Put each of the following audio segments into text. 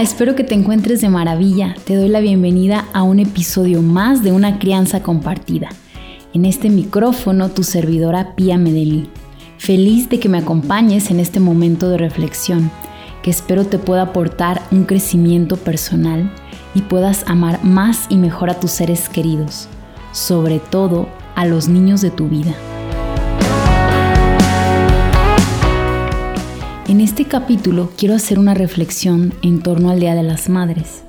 Espero que te encuentres de maravilla. Te doy la bienvenida a un episodio más de Una crianza compartida. En este micrófono, tu servidora Pía Medellín. Feliz de que me acompañes en este momento de reflexión, que espero te pueda aportar un crecimiento personal y puedas amar más y mejor a tus seres queridos, sobre todo a los niños de tu vida. En este capítulo quiero hacer una reflexión en torno al Día de las Madres.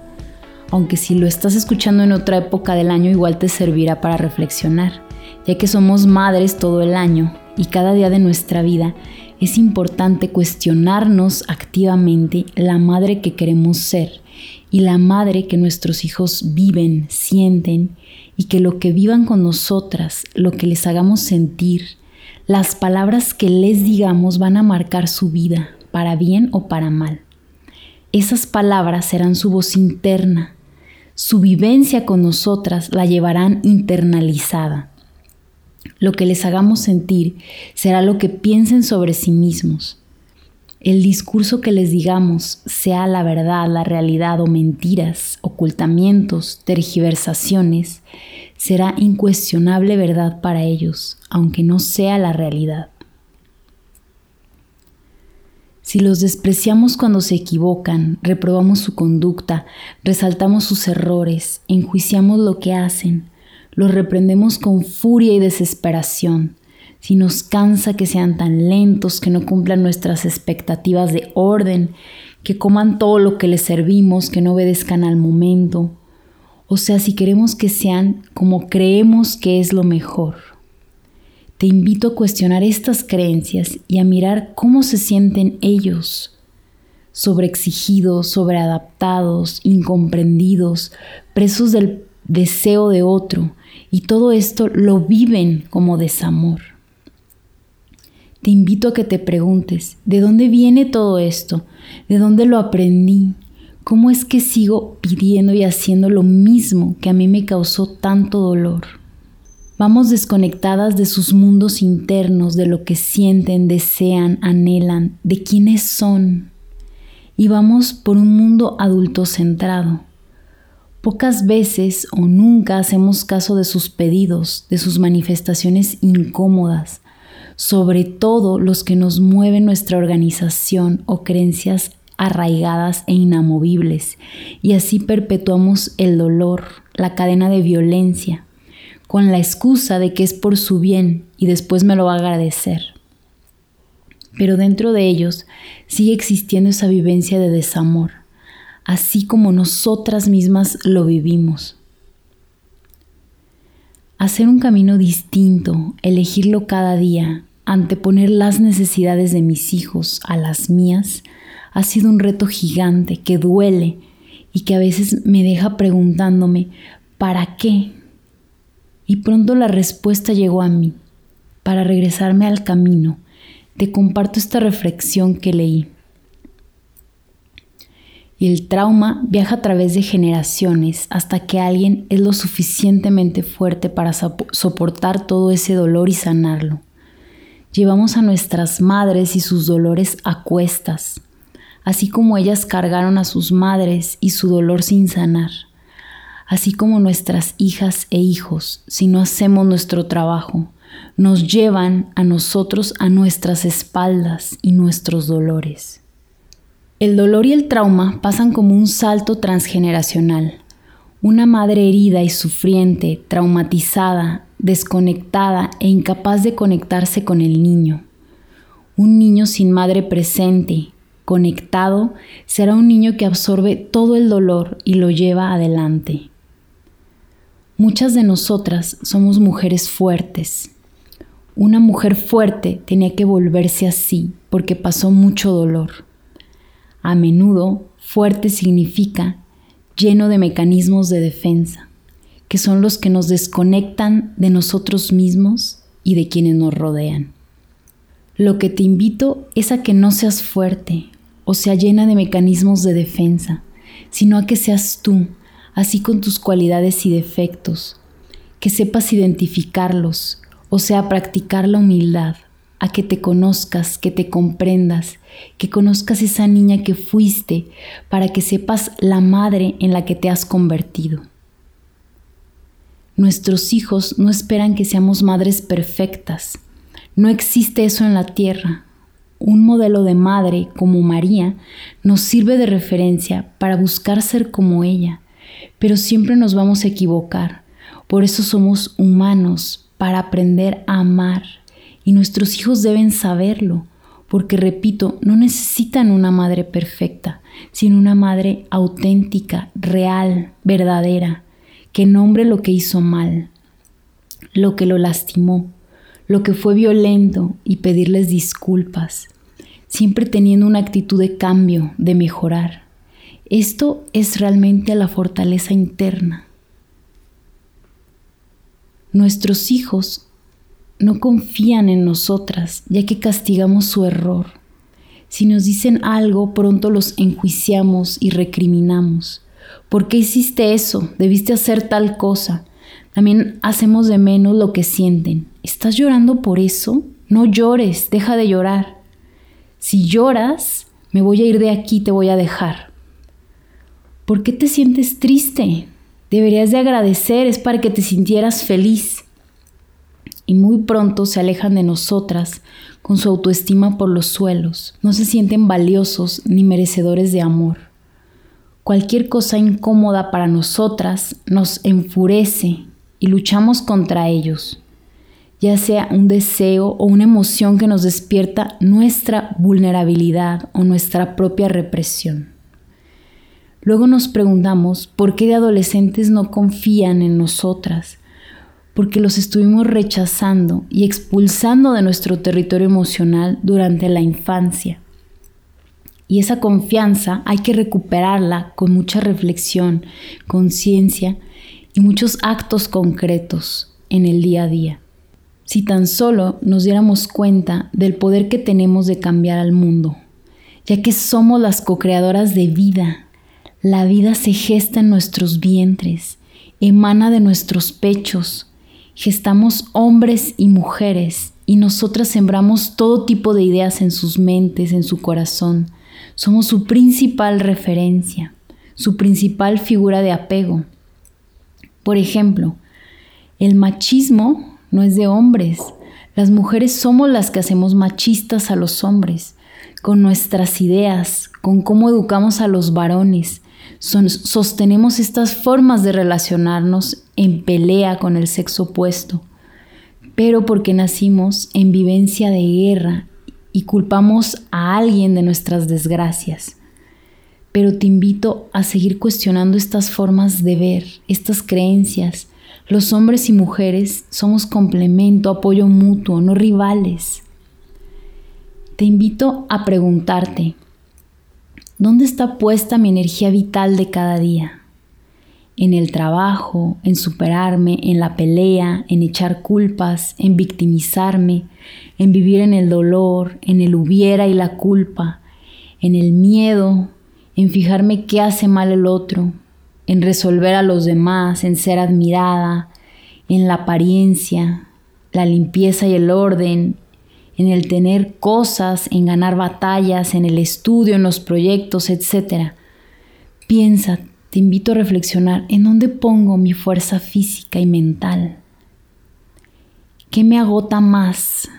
Aunque si lo estás escuchando en otra época del año igual te servirá para reflexionar, ya que somos madres todo el año y cada día de nuestra vida es importante cuestionarnos activamente la madre que queremos ser y la madre que nuestros hijos viven, sienten y que lo que vivan con nosotras, lo que les hagamos sentir, las palabras que les digamos van a marcar su vida, para bien o para mal. Esas palabras serán su voz interna. Su vivencia con nosotras la llevarán internalizada. Lo que les hagamos sentir será lo que piensen sobre sí mismos. El discurso que les digamos, sea la verdad, la realidad o mentiras, ocultamientos, tergiversaciones, será incuestionable verdad para ellos, aunque no sea la realidad. Si los despreciamos cuando se equivocan, reprobamos su conducta, resaltamos sus errores, enjuiciamos lo que hacen, los reprendemos con furia y desesperación, si nos cansa que sean tan lentos, que no cumplan nuestras expectativas de orden, que coman todo lo que les servimos, que no obedezcan al momento, o sea, si queremos que sean como creemos que es lo mejor. Te invito a cuestionar estas creencias y a mirar cómo se sienten ellos, sobreexigidos, sobreadaptados, incomprendidos, presos del deseo de otro, y todo esto lo viven como desamor. Te invito a que te preguntes, ¿de dónde viene todo esto? ¿De dónde lo aprendí? ¿Cómo es que sigo pidiendo y haciendo lo mismo que a mí me causó tanto dolor? Vamos desconectadas de sus mundos internos, de lo que sienten, desean, anhelan, de quiénes son. Y vamos por un mundo adulto centrado. Pocas veces o nunca hacemos caso de sus pedidos, de sus manifestaciones incómodas, sobre todo los que nos mueven nuestra organización o creencias arraigadas e inamovibles, y así perpetuamos el dolor, la cadena de violencia, con la excusa de que es por su bien y después me lo va a agradecer. Pero dentro de ellos sigue existiendo esa vivencia de desamor, así como nosotras mismas lo vivimos. Hacer un camino distinto, elegirlo cada día, anteponer las necesidades de mis hijos a las mías, ha sido un reto gigante que duele y que a veces me deja preguntándome, ¿para qué? Y pronto la respuesta llegó a mí. Para regresarme al camino, te comparto esta reflexión que leí. el trauma viaja a través de generaciones hasta que alguien es lo suficientemente fuerte para soportar todo ese dolor y sanarlo. Llevamos a nuestras madres y sus dolores a cuestas, así como ellas cargaron a sus madres y su dolor sin sanar, así como nuestras hijas e hijos, si no hacemos nuestro trabajo, nos llevan a nosotros a nuestras espaldas y nuestros dolores. El dolor y el trauma pasan como un salto transgeneracional. Una madre herida y sufriente, traumatizada, desconectada e incapaz de conectarse con el niño. Un niño sin madre presente, conectado, será un niño que absorbe todo el dolor y lo lleva adelante. Muchas de nosotras somos mujeres fuertes. Una mujer fuerte tenía que volverse así porque pasó mucho dolor. A menudo, fuerte significa lleno de mecanismos de defensa, que son los que nos desconectan de nosotros mismos y de quienes nos rodean. Lo que te invito es a que no seas fuerte, o sea llena de mecanismos de defensa, sino a que seas tú, así con tus cualidades y defectos, que sepas identificarlos, o sea, practicar la humildad, a que te conozcas, que te comprendas, que conozcas esa niña que fuiste, para que sepas la madre en la que te has convertido. Nuestros hijos no esperan que seamos madres perfectas. No existe eso en la tierra. Un modelo de madre como María nos sirve de referencia para buscar ser como ella, pero siempre nos vamos a equivocar. Por eso somos humanos, para aprender a amar y nuestros hijos deben saberlo, porque repito, no necesitan una madre perfecta, sino una madre auténtica, real, verdadera, que nombre lo que hizo mal, lo que lo lastimó, lo que fue violento y pedirles disculpas, siempre teniendo una actitud de cambio, de mejorar. Esto es realmente la fortaleza interna. Nuestros hijos no confían en nosotras, ya que castigamos su error. Si nos dicen algo, pronto los enjuiciamos y recriminamos. ¿Por qué hiciste eso? Debiste hacer tal cosa. También hacemos de menos lo que sienten. ¿Estás llorando por eso? No llores, deja de llorar. Si lloras, me voy a ir de aquí, te voy a dejar. ¿Por qué te sientes triste? Deberías de agradecer, es para que te sintieras feliz y muy pronto se alejan de nosotras con su autoestima por los suelos. No se sienten valiosos ni merecedores de amor. Cualquier cosa incómoda para nosotras nos enfurece y luchamos contra ellos, ya sea un deseo o una emoción que nos despierta nuestra vulnerabilidad o nuestra propia represión. Luego nos preguntamos por qué de adolescentes no confían en nosotras, porque los estuvimos rechazando y expulsando de nuestro territorio emocional durante la infancia. Y esa confianza hay que recuperarla con mucha reflexión, conciencia y muchos actos concretos en el día a día. Si tan solo nos diéramos cuenta del poder que tenemos de cambiar al mundo, ya que somos las co-creadoras de vida. La vida se gesta en nuestros vientres, emana de nuestros pechos, gestamos hombres y mujeres y nosotras sembramos todo tipo de ideas en sus mentes, en su corazón. Somos su principal referencia, su principal figura de apego. Por ejemplo, el machismo no es de hombres. Las mujeres somos las que hacemos machistas a los hombres, con nuestras ideas, con cómo educamos a los varones, sostenemos estas formas de relacionarnos en pelea con el sexo opuesto, pero porque nacimos en vivencia de guerra y culpamos a alguien de nuestras desgracias. Pero te invito a seguir cuestionando estas formas de ver, estas creencias. Los hombres y mujeres somos complemento, apoyo mutuo, no rivales. Te invito a preguntarte, ¿Dónde está puesta mi energía vital de cada día? En el trabajo, en superarme, en la pelea, en echar culpas, en victimizarme, en vivir en el dolor, en el hubiera y la culpa, en el miedo, en fijarme qué hace mal el otro, en resolver a los demás, en ser admirada, en la apariencia, la limpieza y el orden, en el tener cosas, en ganar batallas, en el estudio, en los proyectos, etc. Piensa, te invito a reflexionar en dónde pongo mi fuerza física y mental. ¿Qué me agota más?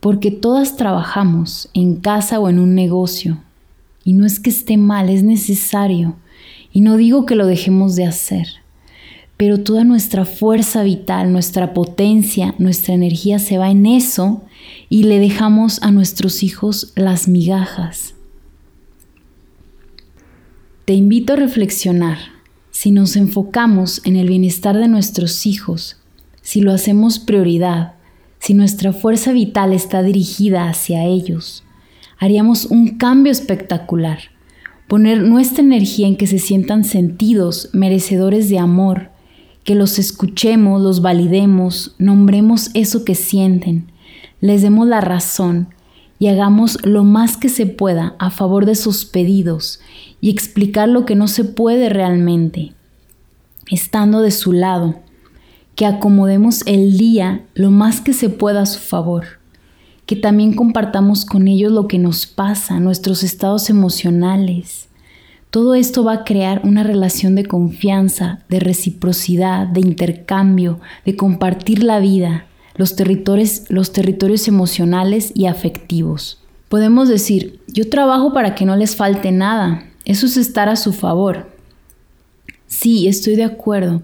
Porque todas trabajamos en casa o en un negocio. Y no es que esté mal, es necesario. Y no digo que lo dejemos de hacer pero toda nuestra fuerza vital, nuestra potencia, nuestra energía se va en eso y le dejamos a nuestros hijos las migajas. Te invito a reflexionar. Si nos enfocamos en el bienestar de nuestros hijos, si lo hacemos prioridad, si nuestra fuerza vital está dirigida hacia ellos, haríamos un cambio espectacular. Poner nuestra energía en que se sientan sentidos, merecedores de amor, que los escuchemos, los validemos, nombremos eso que sienten, les demos la razón y hagamos lo más que se pueda a favor de sus pedidos y explicar lo que no se puede realmente, estando de su lado, que acomodemos el día lo más que se pueda a su favor, que también compartamos con ellos lo que nos pasa, nuestros estados emocionales. Todo esto va a crear una relación de confianza, de reciprocidad, de intercambio, de compartir la vida, los territorios, los territorios emocionales y afectivos. Podemos decir, yo trabajo para que no les falte nada. Eso es estar a su favor. Sí, estoy de acuerdo,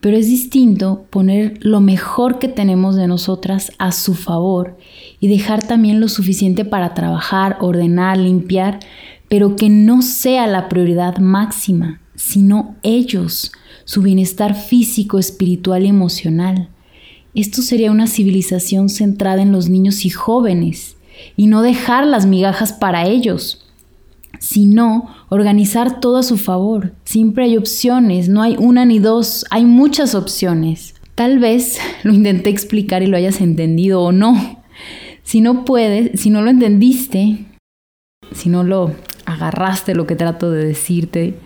pero es distinto poner lo mejor que tenemos de nosotras a su favor y dejar también lo suficiente para trabajar, ordenar, limpiar, pero que no sea la prioridad máxima, sino ellos, su bienestar físico, espiritual y emocional. Esto sería una civilización centrada en los niños y jóvenes y no dejar las migajas para ellos, sino organizar todo a su favor. Siempre hay opciones, no hay una ni dos, hay muchas opciones. Tal vez lo intenté explicar y lo hayas entendido o no. Si no puedes, si no lo entendiste, si no lo agarraste lo que trato de decirte,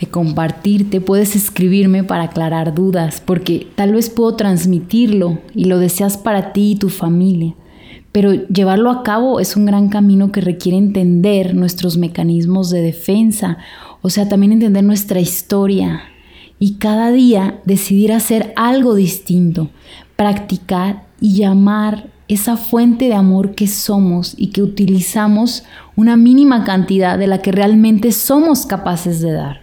de compartirte, puedes escribirme para aclarar dudas, porque tal vez puedo transmitirlo y lo deseas para ti y tu familia. Pero llevarlo a cabo es un gran camino que requiere entender nuestros mecanismos de defensa, o sea, también entender nuestra historia y cada día decidir hacer algo distinto, practicar y llamar esa fuente de amor que somos y que utilizamos una mínima cantidad de la que realmente somos capaces de dar.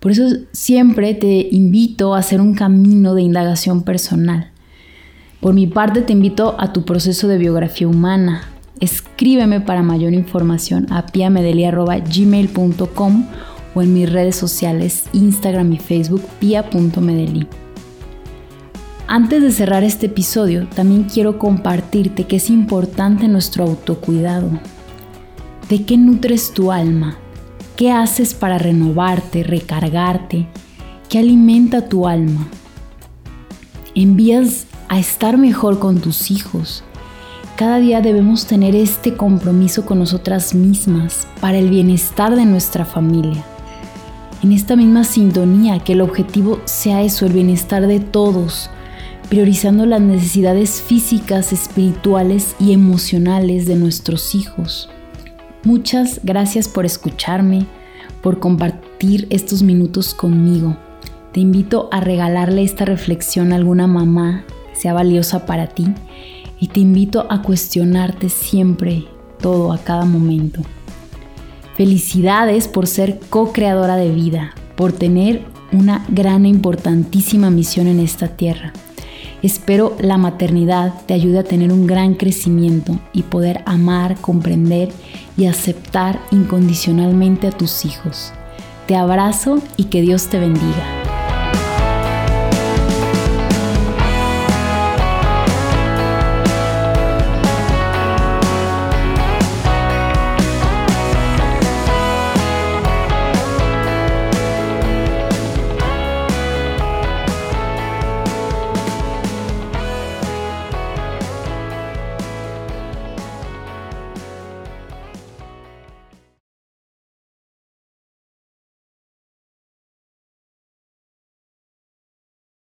Por eso siempre te invito a hacer un camino de indagación personal. Por mi parte te invito a tu proceso de biografía humana. Escríbeme para mayor información a piamedeli.gmail.com o en mis redes sociales Instagram y Facebook pia.medeli. Antes de cerrar este episodio, también quiero compartirte que es importante nuestro autocuidado. ¿De qué nutres tu alma? ¿Qué haces para renovarte, recargarte? ¿Qué alimenta tu alma? ¿Envías a estar mejor con tus hijos? Cada día debemos tener este compromiso con nosotras mismas para el bienestar de nuestra familia. En esta misma sintonía, que el objetivo sea eso, el bienestar de todos, priorizando las necesidades físicas, espirituales y emocionales de nuestros hijos. Muchas gracias por escucharme, por compartir estos minutos conmigo. Te invito a regalarle esta reflexión a alguna mamá sea valiosa para ti y te invito a cuestionarte siempre todo a cada momento. Felicidades por ser co-creadora de vida, por tener una gran e importantísima misión en esta tierra. Espero la maternidad te ayude a tener un gran crecimiento y poder amar, comprender y aceptar incondicionalmente a tus hijos. Te abrazo y que Dios te bendiga.